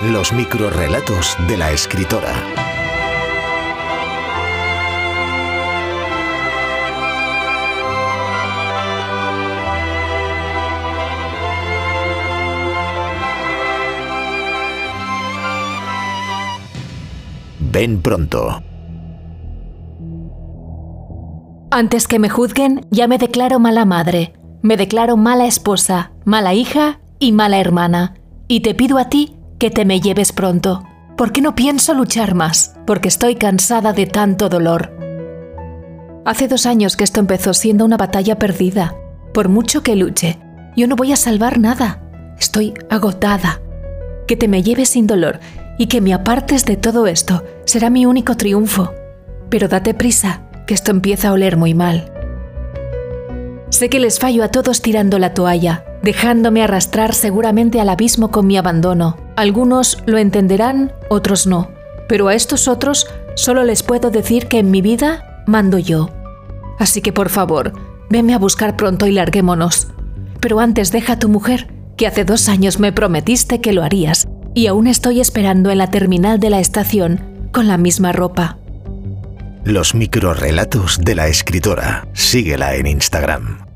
Los microrrelatos de la escritora. Ven pronto. Antes que me juzguen, ya me declaro mala madre, me declaro mala esposa, mala hija y mala hermana. Y te pido a ti que te me lleves pronto, porque no pienso luchar más, porque estoy cansada de tanto dolor. Hace dos años que esto empezó siendo una batalla perdida. Por mucho que luche, yo no voy a salvar nada. Estoy agotada. Que te me lleves sin dolor y que me apartes de todo esto será mi único triunfo. Pero date prisa, que esto empieza a oler muy mal. Sé que les fallo a todos tirando la toalla, dejándome arrastrar seguramente al abismo con mi abandono. Algunos lo entenderán, otros no. Pero a estos otros solo les puedo decir que en mi vida mando yo. Así que por favor, venme a buscar pronto y larguémonos. Pero antes deja a tu mujer, que hace dos años me prometiste que lo harías, y aún estoy esperando en la terminal de la estación con la misma ropa. Los microrrelatos de la escritora. Síguela en Instagram.